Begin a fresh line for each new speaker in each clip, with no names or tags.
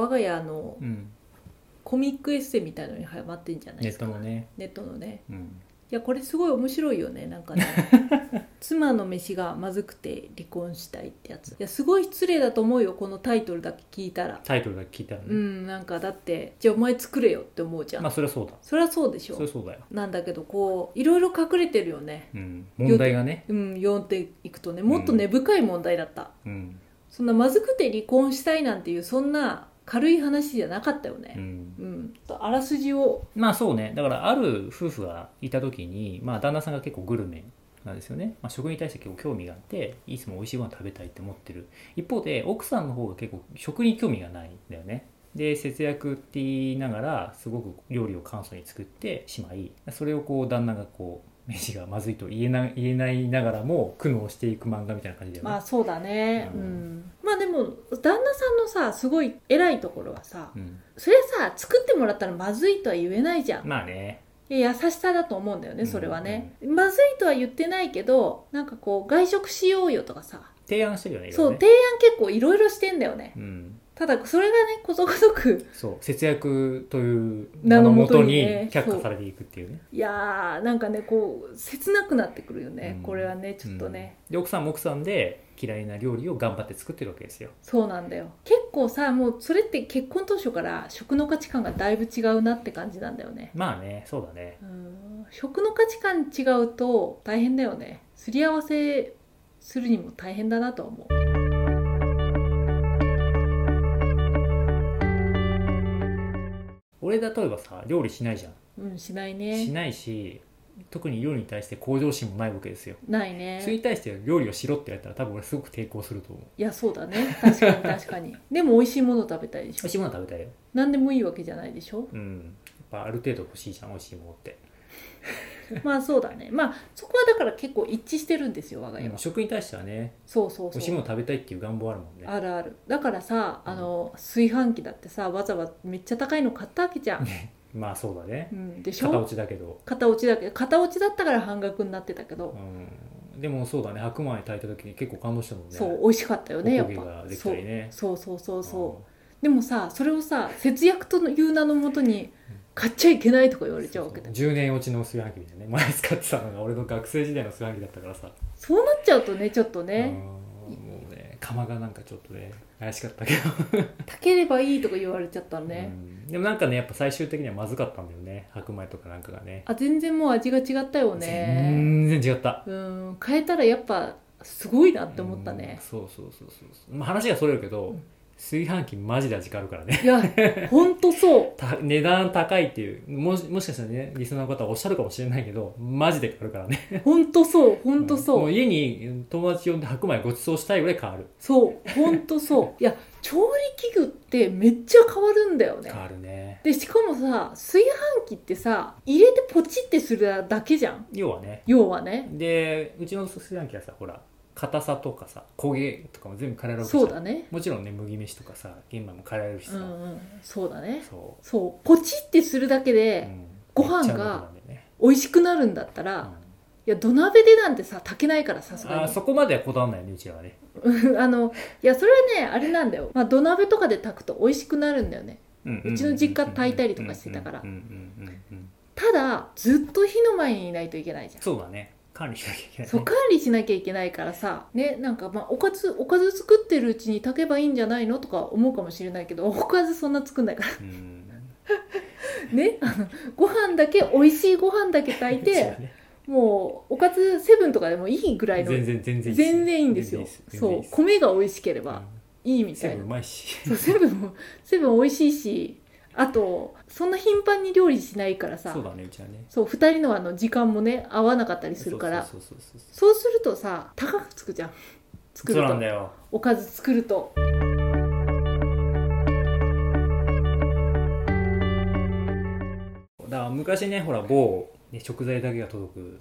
我が家の
うん。
コミックエッセイみたいのにハマってんじゃない
ネッ
ですか。
トのね。
ネットのね。
うん。
いやこれすごい面白いよねなんかね。妻の飯がまずくて離婚したいってやつ。いやすごい失礼だと思うよこのタイトルだけ聞いたら。
タイトルだけ聞いたらね、
うんなんかだってじゃあお前作れよって思うじゃん、
まあそれはそうだ。
そりゃそうでしょ。
それはそうだよ、
なんだけどこういろいろ隠れてるよね。
うん、問題がね、
うん読んでいくとね。もっと根深い問題だった、
うん。
そんなまずくて離婚したいなんていうそんな軽い話じゃなかったよね。
うん、
うん、あらすじを。
まあそうね。だからある夫婦がいた時に、まあ、旦那さんが結構グルメなんですよね、まあ、食に対して結構興味があっていつも美味しいご飯食べたいって思ってる。一方で奥さんの方が結構食に興味がないんだよね。で節約って言いながらすごく料理を簡素に作ってしまいそれをこう旦那がこう飯がまずいと言えな言えないながらも苦悩していく漫画みたいな感じだよね、
まあそうだね。う、
うん。ん
まあでも旦那さんのさすごい偉いところはさ
うん、
それさ作ってもらったらまずいとは言えないじゃん。
まあね。
優しさだと思うんだよねそれはね、まずいとは言ってないけどなんかこう外食しようよとかさ。
提案してるよねね。
そう提案結構いろいろしてんだよね。
うん
ただそれがねことごとく
そう節約という
名のもと
に却下されていくっていうね。
いやーなんかねこう切なくなってくるよね、
うん。
これはねちょっとね、
で奥さんも奥さんで嫌いな料理を頑張って作ってるわけですよ。
そうなんだよ。結構さもうそれって結婚当初から食の価値観がだいぶ違うなって感じなんだよね。
まあねそうだね。
うん。食の価値観違うと大変だよね。すり合わせするにも大変だなとは思う
俺例えばさ料理しないじゃん、
うんしない
し
ね
ないし特に料理に対して向上心もないわけですよ、
ない
それ
ね
に対して料理をしろって言われたら多分俺すごく抵抗すると思う。
いやそうだね。確かに 確かに。でも美味しいもの食べたいでしょ？
美味しいもの食べたいよ。
何でもいいわけじゃないでしょ？
うん。やっぱある程度欲しいじゃん美味しいものって、
まあそうだね。まあそこはだから結構一致してるんですよ我が家は、
うん食に対してはね。
そうそうそう。
美味しいもの食べたいっていう願望あるもんね。
あるある。だからさあの炊飯器だってさわざわざめっちゃ高いの買ったわけじゃん、
まあそうだね。
うん、でし
片落
ょ
ちだけど。
片落ちだけ。ど片落ちだったから半額になってたけど、
うん。でもそうだね。白米炊いた時に結構感動したもんね。
そう美味しかったよねやっぱ。
おこげができたりね。
そう。そうそうそうそう。でもさそれをさ節約という名のもとに買っちゃいけないとか言われちゃうわけだ
10年落ちの炊飯器みたいなね。前使ってたのが俺の学生時代の炊飯器だったからさ。
そうなっちゃうとねちょっとね。
うんもうね釜がなんかちょっとね怪しかったけど、
炊ければいいとか言われちゃったね、
うん。でもなんかねやっぱ最終的にはまずかったんだよね。白米とかなんかがね。
あ全然もう味が違ったよね。
全然違った。
うん。変えたらやっぱすごいなって思った
うん。
ね
そうそうそうそうそう、まあ、話がそれるけど、
うん
炊飯器マジで味変わるからね。
いやほんとそう。
た値段高いっていう。もしもしかしたらねリスナーの方はおっしゃるかもしれないけどマジで変わるからね。
ほんとそうほんとそう、
もう家に友達呼んで白米ごちそうしたいぐらい変わる。
そうほんとそう。いや調理器具ってめっちゃ変わるんだよね。
変わるね。
でしかもさ炊飯器ってさ入れてポチってするだけじゃん。
要はね。
要はね。
でうちの炊飯器はさほら硬さとかさ焦げとかも全部変えられる
そうだね。
もちろんね麦飯とかさ玄米も変えられるしさ、
うんうんそうだね。
そ
そう。ポチってするだけ
う、
で
うん。
ご飯が美味しくなるんだったら、
うん。
いや土鍋でなんてさ炊けないからさすが
あ
に
そこまではこだわんないねうちらはね。
あのいやそれはねあれなんだよ、まあ、土鍋とかで炊くと美味しくなるんだよね。
う
うちの実家炊いたりとかしてたから。ただずっと火の前にいないといけないじゃん。
そうだね管理しなきゃいけない、ね、
そう管理しなきゃいけないからさ。ねなんかまあおかずおかず作ってるうちに炊けばいいんじゃないの？とか思うかもしれないけどおかずそんな作んないから。
うん。
ねあのご飯だけ美味しいご飯だけ炊いて
ね。
もうおかずセブンとかでもいいぐらいの
全然全然
全然いいんですよ。そう米が美味しければいいみたいな。
全部うまいし。
そうセブンもセブン美味しいしあとそんな頻繁に料理しないからさ。
そうだねうちはね。
そう2人のあの時間もね合わなかったりするから。
そうそうそうそう
そう。するとさ高くつくじゃん。作
そう
ると
なんだよ。
おかず作ると。
だから昔ねほら某、ね、食材だけが届く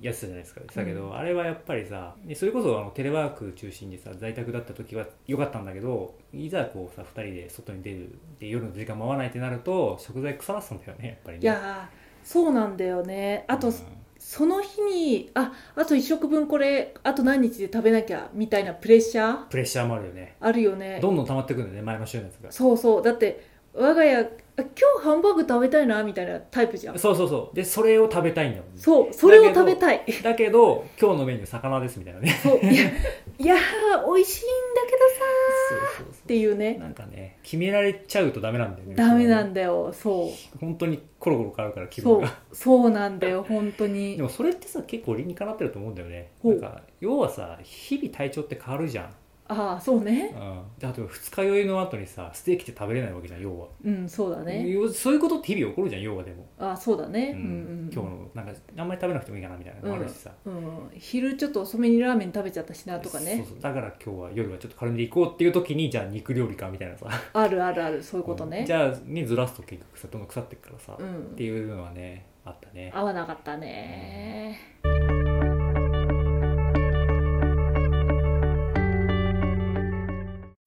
やつじゃないですか。だけど、
う
あれはやっぱりさねそれこそあのテレワーク中心でさ在宅だった時は良かったんだけどいざこうさ2人で外に出るで夜の時間も合わないってなると食材腐らすんだよねやっぱりね。
いやーそうなんだよね。あと、
うん。
その日にああと1食分これあと何日で食べなきゃみたいなプレッシャー？
プレッシャーもあるよね。
あるよね。
どんどん溜まってくるんだよね前の週のやつが。
そうそう。だって我が家あ今日ハンバーグ食べたいなみたいなタイプじゃん。
そうそうそう。でそれを食べたいんだもんね。
そうそれを食べたい。
だけど今日のメニュー魚ですみたいなね。
そう。いやいやー美味しいんだけどさ
そうそうそ
っていうね。
うなんかね決められちゃうとダメなんだよね。
ダメなんだよそう。
本当にコロコロ変わるから気分が。
そうなんだよ本当
で
に
もそれってさ結構理にかなってると思うんだよね。なんか要はさ日々体調って変わるじゃん、
ああそうね。
うん、例えば二日酔いの後にさステーキって食べれないわけじゃん要は、
うんそうだね。
要そういうことって日々起こるじゃん要はでも、
ああそうだね。
う
うんんうん。
今日のなんかあんまり食べなくてもいいかなみたいなのもあるしさ、
うん、昼ちょっと遅めにラーメン食べちゃったしなとかね。
そうそう。だから今日は夜はちょっと軽めで行こうっていう時にじゃあ肉料理かみたいなさ。
あるあるあるそういうことね。
じゃあねずらすと結局さどんどん腐っていくからさ、
うん。
っていうのはねあったね。
合わなかったね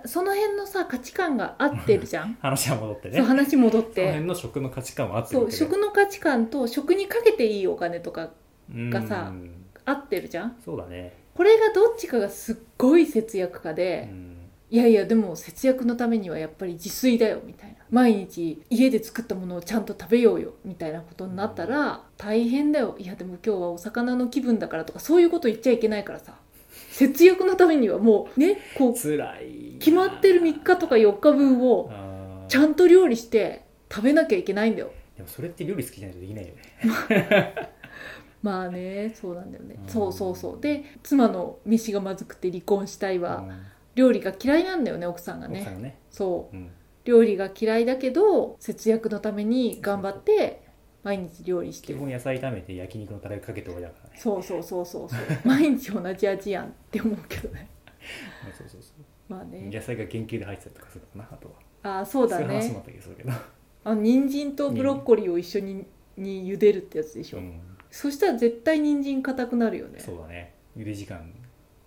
その辺のさ価値観が合ってるじゃん。
話は戻ってね。
そう話戻っ
その
て
辺の食の価値観は合ってる
そう食の価値観と食にかけていいお金とか
うん。
がさ合ってるじゃん。
そうだね、
これがどっちかがすっごい節約家
う
で、
ん。
いやいやでも節約のためにはやっぱり自炊だよみたいな。毎日家で作ったものをちゃんと食べようよみたいなことになったら大変だよ。いやでも今日はお魚の気分だからとかそういうこと言っちゃいけないからさ節約のためにはもうねこう
辛い
決まってる3日とか4日分をちゃんと料理して食べなきゃいけないんだよ。
でもそれって料理好きじゃないとできないよね。
まあねそうなんだよね。
うん。
そうそうそう。で妻の飯がまずくて離婚したいは
うん。
料理が嫌いなんだよね奥さんがね。
ね、
そう。
うん、
料理が嫌いだけど節約のために頑張って毎日料理して。る
基本野菜炒めて焼肉のタレかけて終わりだからね。
そうそうそうそうそう。毎日同じ味やんって思うけどね。
うんそうそうそう。
まあね。
野菜が原型で入ってたりとかするのかなあとは。
ああそうだ
そういう話もあ
ね
ったけど、
あの人参とブロッコリーを一緒にに茹でるってやつでしょ、
うん、
そしたら絶対人参硬くなるよね。
そうだね。茹で時間。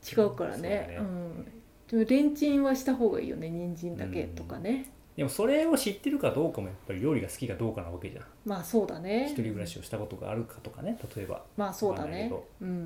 違うからね。
そうだね。
うん。でもレンチンはした方がいいよね人参だけとかね、
でもそれを知ってるかどうかもやっぱり料理が好きかどうかなわけじゃん。
まあそうだね。
一人暮らしをしたことがあるかとかね例えば
まあそうだね。うんうんうん、
う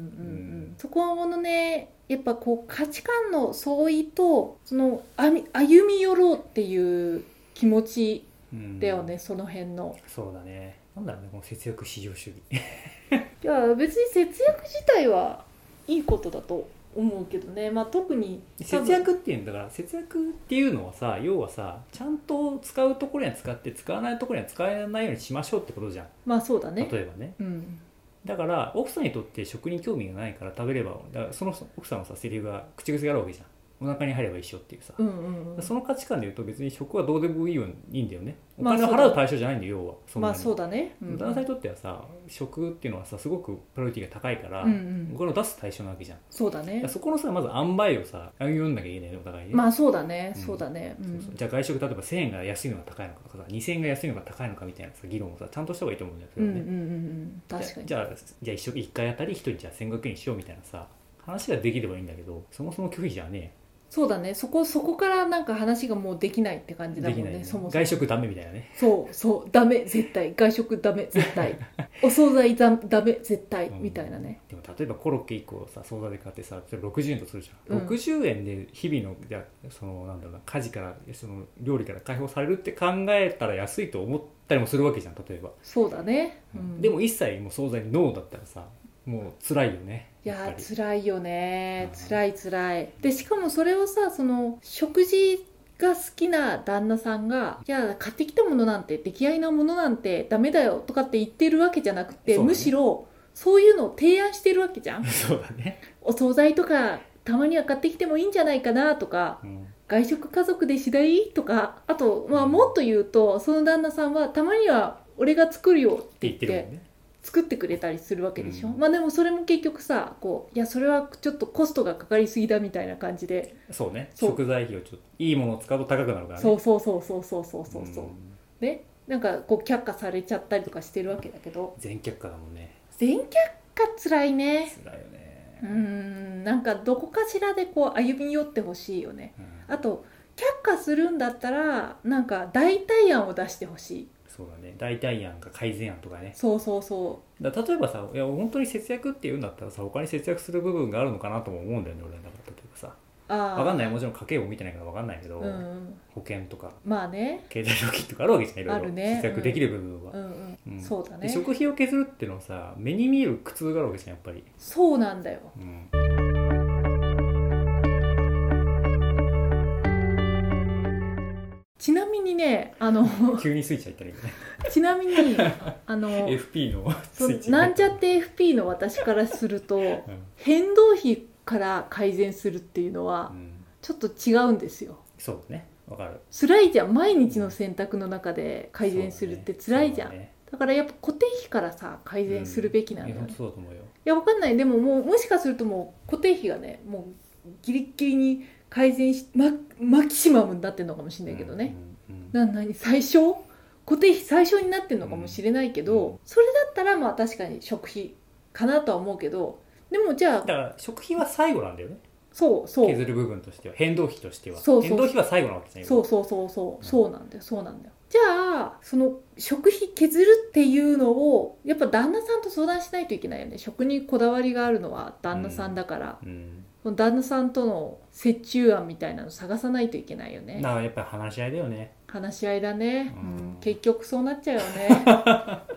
ん。
そこのねやっぱこう価値観の相違とその歩み寄ろうっていう気持ち
うん。
だよね、その辺の。
そうだね。なんだろうねこの節約至上主義。
いや別に節約自体はいいことだと思うけどね。まあ特に
節約っていうんだから節約っていうのはさ要はさちゃんと使うところには使って使わないところには使えないようにしましょうってことじゃん。
まあそうだね。
例えばね。
うん。
だから奥さんにとって食に興味がないから食べればだからその奥さんのさセリフが口癖があるわけじゃんお腹に入れば一緒っていうさ、
うんうんうん。
その価値観で言うと別に食はどうでもいいよいいんだよね。お
まあ
金を払う対象じゃないんだよ要はそんなに。
まあそうだね、うん、
旦那さんにとってはさ食っていうのはさすごくプライオリティが高いから、
うんうん。
お金を出す対象なわけじゃん。
そうだね。
そこのさまず塩梅をさ歩み寄んなきゃいけないねお互いにね、
まあそうだね、
うん。
そうだね、
じゃあ外食例えば1000円が安いのが高いのかとかさ2000円が安いのが高いのかみたいなさ議論をさちゃんとした方がいいと思うんだよそれはね、
うんうんうんうん。確かに。
じゃあじゃあ一食1回あたり1人じゃあ1500円にしようみたいなさ話ができればいいんだけどそもそも拒否じゃね
そうだね。そこそこからなんか話がもうできないって感じだもん
ね
ね。そもそも。
外食ダメみたいなね。
そうそうダメ絶対。外食ダメ絶対。お惣菜だダメ絶対
うん。
みたいなね。
でも例えばコロッケ1個をさ惣菜で買ってさそれ60円とするじゃん、
うん。
60円で日々のじゃあそのなんだろうな家事からその料理から解放されるって考えたら安いと思ったりもするわけじゃん例えば、
そうだね、うん、
でも一切もう惣菜にノーだったらさもう辛いよね。
いや辛いよね。
うん。
辛い辛い。でしかもそれをさその食事が好きな旦那さんが「いや買ってきたものなんて出来合いなものなんてダメだよ」とかって言ってるわけじゃなくて、
ね。
むしろそういうのを提案してるわけじゃん。
そうだね、
お惣菜とかたまには買ってきてもいいんじゃないかなとか
うん。
外食家族でしないとかあと、まあ、もっと言うとその旦那さんはたまには俺が作るよって言って
言ってるもんね
作ってくれたりするわけでしょ、
うん。
まあでもそれも結局さこういやそれはちょっとコストがかかりすぎだみたいな感じで、
そうね。
そう。
食材費をちょっといいものを使うと高くなるからね。
そうそうそうそうそうそうそうそう、
ん。
ね？なんかこう却下されちゃったりとかしてるわけだけど。
全却下だもんね。
全却下つらいね。
辛いよね。
うーん。なんかどこかしらでこう歩み寄ってほしいよね。
うん。
あと却下するんだったらなんか代替案を出してほしい。
そうだね。代替案か改善案とかね。
そうそうそ
だから例えばさいや本当に節約っていうんだったらさ他に節約する部分があるのかなとも思うんだよね俺だから例えばさ。
うああ
分かんない。もちろん家計簿見てないから分かんないけど、
うん。うん
保険とか。
まあね。
携帯料金とかあるわけじゃないいろ
ね。
節約できる部分は、
うんうん、
うん。
そうだね。
で食費を削るっていうのはさ目に見える苦痛があるわけじゃんやっぱり、
そうなんだよ。
うん、
ちなみにねあの
急にスイッチ入ったらいいよね。
ちなみに あの
FP の
そ
スイッチ。
なんちゃって FP の私からすると
うん。
変動費から改善するっていうのは
うん。
ちょっと違うんですよ。
そうだね。わかる。
辛いじゃん毎日の選択の中で改善するって辛いじゃん。だ,、からやっぱ固定費からさ改善するべきなんだよね、
いや本当そうだと思うよ。
いやわかんない。でももうもしかするともう固定費がねもうギリッギリに改善しママキシマムになってるのかもしれないけどね、
うんうんうん。
なん何？最小固定費最小になってるのかもしれないけど、
うん。
それだったらまあ確かに食費かなとは思うけどでもじゃあ
だから食費は最後なんだよね。
そうそう。
削る部分としては。変動費としては。
そうそう。
変動費は最後なわけじゃない
そうそうそうそう。そうなんだよ。そうなんだよ。じゃあその食費削るっていうのをやっぱ旦那さんと相談しないといけないよね。食にこだわりがあるのは旦那さんだから、
うん
その旦那さんとの折衷案みたいなの探さないといけないよね。
だからやっぱり話し合いだよね。
話し合いだね、
うん
うん。結局そうなっちゃうよね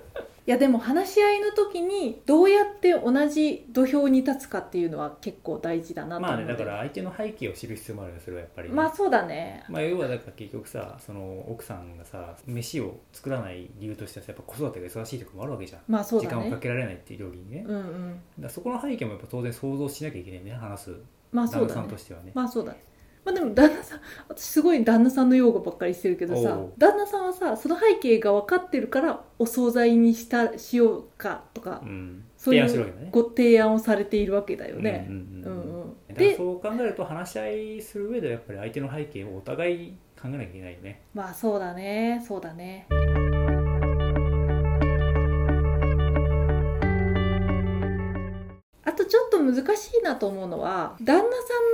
いやでも話し合いの時にどうやって同じ土俵に立つかっていうのは結構大事だなと
まあねだから相手の背景を知る必要もあるよねそれはやっぱり。ね、
まあそうだね。
まあ、要はだから結局さその奥さんがさ飯を作らない理由としてはさやっぱ子育てが忙しいとかもあるわけじゃん、
まあそうだ
時間をか
ね
けられないっていう料理にね、
うんうん。
らそこの背景もやっぱ当然想像しなきゃいけないね。話す。
まあそうだね。
旦那さんとしてはね。
まあそうだねまあでも旦那さん私すごい旦那さんの用語ばっかりしてるけどさ
おう。
旦那さんはさその背景が分かってるからお惣菜にしたしようかとか、
うん。
そうい
提案するわけだね。
うご提案をされているわけだよね。
うんうんうん。
うんうん。
だから
で
そう考えると話し合いする上ではやっぱり相手の背景をお互い考えなきゃいけないよね。
まあそうだね。そうだね。あとちょっと難しいなと思うのは旦那さ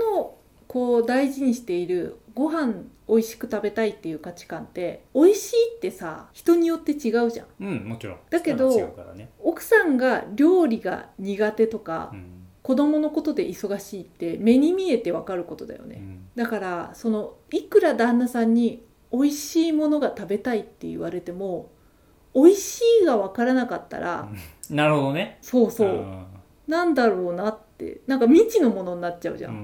んのこう大事にしているご飯美味しく食べたいっていう価値観って美味しいってさ人によって違うじゃん。
うんもちろん。
だけど
ね、
奥さんが料理が苦手とか、
うん。
子供のことで忙しいって目に見えてわかることだよね、
うん。
だからそのいくら旦那さんに美味しいものが食べたいって言われても美味しいが分からなかったら、
なるほどね。
そうそう、
ん。
なんだろうなってなんか未知のものになっちゃうじゃん、
う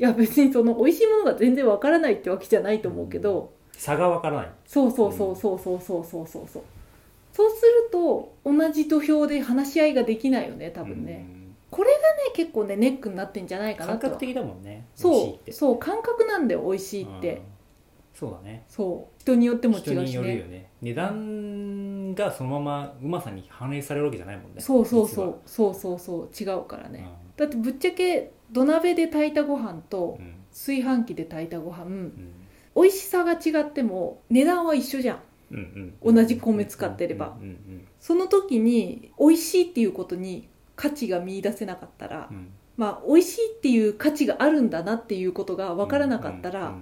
い
ん
や別にその美味しいものが全然分からないってわけじゃないと思うけど、
差がわからない。
そうそうそうそうそうそうそうそう。そうそうすると同じ土俵で話し合いができないよね多分ね、
うん。
これがね結構ねネックになってんじゃないかな
感覚的だもんね。
そうそう感覚なんだよ美味しいって、
うん。そうだね。
そう。人によっても違うし
人によるよ
ね。
ね値段がそのままうまさに反映されるわけじゃないもんね。
そうそうそう。そうそうそう。違うから
うん。
ね、だってぶっちゃけ土鍋で炊いたご飯と
うん。
炊飯器で炊いたご飯
うん。
美味しさが違っても値段は一緒じゃん。
うんうん。
同じ米使ってれば。
うんうん
その時に美味しいっていうことに価値が見出せなかったら、
うん。うん
まあ美味しいっていう価値があるんだなっていうことが分からなかったら、
うんうんうん。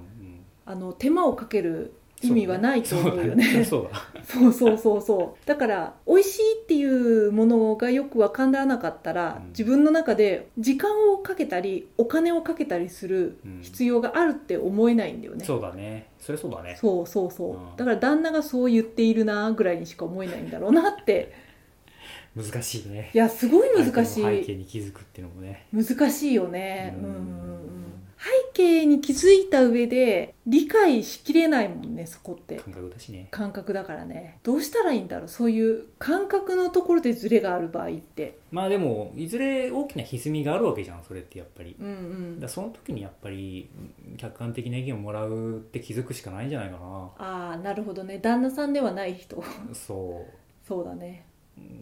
あの手間をかける意味はないと思うよね。
そうだ
そうそうそうそうだから美味しいっていうものがよく分からなかったら、
うん。
自分の中で時間をかけたりお金をかけたりする
うん。
必要があるって思えないんだよね、
そうだね。それそうだね。
そうそうそう、
うん。
だから旦那がそう言っているなぐらいにしか思えないんだろうなって。
難しいね。
いやすごい難し
相手の背
い
景に気づくっていうのもね。
難しいよね。
う
ん背景に気づいた上で理解しきれないもんねそこって。
感覚だしね。
感覚だからね。どうしたらいいんだろうそういう感覚のところでズレがある場合って。
まあでもいずれ大きな歪みがあるわけじゃんそれってやっぱり。
うんうん。
だその時にやっぱりうん客観的な意見をもらうって気づくしかないんじゃないか
ああなるほどね。旦那さんではない人。
なそ
そうだね。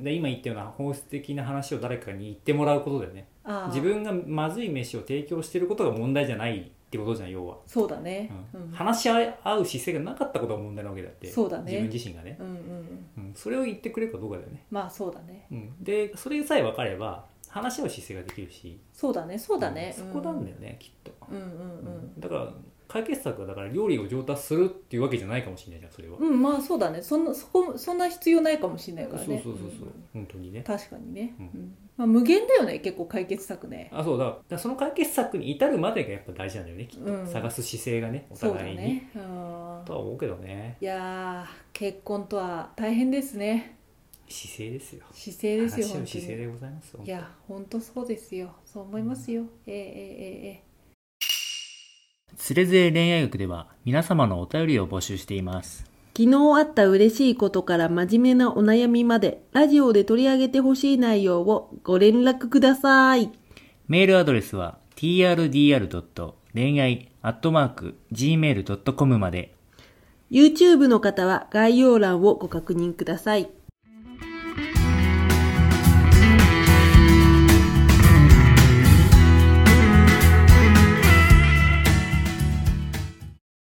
うで今言ったような本質的な話を誰かに言ってもらうことだよね自分がまずい飯を提供してることが問題じゃないってことじゃん要は、
そうだね。
う
うん。ん、
話し合う姿勢がなかったことが問題なわけだって
そうだね。
自分自身がね、
うんうんうん。
うん、それを言ってくれるかどうかだよね、
まあそうだね。
うん、でそれさえ分かれば話し合う姿勢ができるし。
そうだねそうだね。
うん。そこなんだよね、きっと、
うんうんうん。
だから解決策はだから料理を上達するっていうわけじゃないかもしれないじゃんそれは、
うんまあそうだね。そんなそこそんな必要ないかもしれないからね。
そうそうそうそう、
ん。
本当にね。
確かにね、
うん。
うんまあ、無限だよね結構解決策ね。
あそうだ。だからその解決策に至るまでがやっぱ大事なんだよねきっと、
うん。
探す姿勢がねお互いに、
ね。うん。
とは思うけどね。
いやー結婚とは大変ですね。
姿勢ですよ。
姿勢ですよ
姿勢
に
でございます
いや本当そうですよ。そう思いますよ、ええええええ。
つれづれ恋愛学では皆様のお便りを募集しています
昨日あった嬉しいことから真面目なお悩みまで、ラジオで取り上げてほしい内容をご連絡ください。
メールアドレスは trdr. 恋愛 .gmail.com まで
YouTube の方は概要欄をご確認ください。